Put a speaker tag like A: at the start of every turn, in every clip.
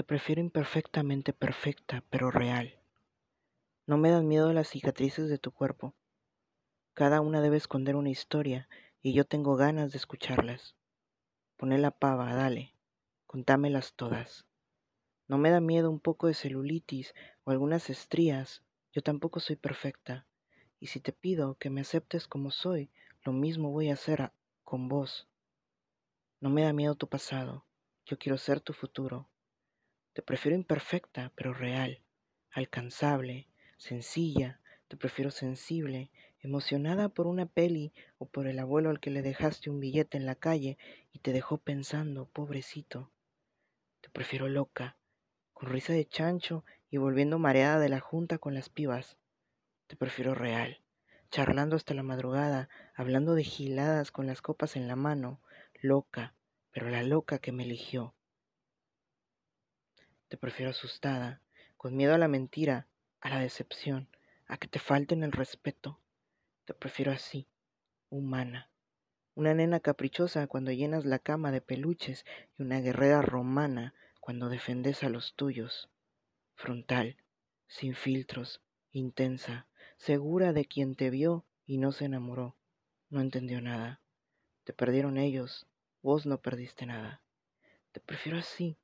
A: Te prefiero imperfectamente perfecta, pero real. No me dan miedo las cicatrices de tu cuerpo. Cada una debe esconder una historia y yo tengo ganas de escucharlas. Poné la pava, dale, contámelas todas. No me da miedo un poco de celulitis o algunas estrías, yo tampoco soy perfecta. Y si te pido que me aceptes como soy, lo mismo voy a hacer con vos. No me da miedo tu pasado, yo quiero ser tu futuro. Te prefiero imperfecta, pero real, alcanzable, sencilla, te prefiero sensible, emocionada por una peli o por el abuelo al que le dejaste un billete en la calle y te dejó pensando, pobrecito. Te prefiero loca, con risa de chancho y volviendo mareada de la junta con las pibas. Te prefiero real, charlando hasta la madrugada, hablando de giladas con las copas en la mano, loca, pero la loca que me eligió. Te prefiero asustada, con miedo a la mentira, a la decepción, a que te falten el respeto. Te prefiero así, humana. Una nena caprichosa cuando llenas la cama de peluches y una guerrera romana cuando defendes a los tuyos. Frontal, sin filtros, intensa, segura de quien te vio y no se enamoró, no entendió nada. Te perdieron ellos, vos no perdiste nada. Te prefiero así,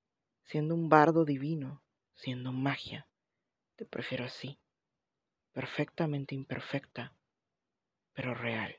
A: siendo un bardo divino, siendo magia. Te prefiero así, perfectamente imperfecta, pero real.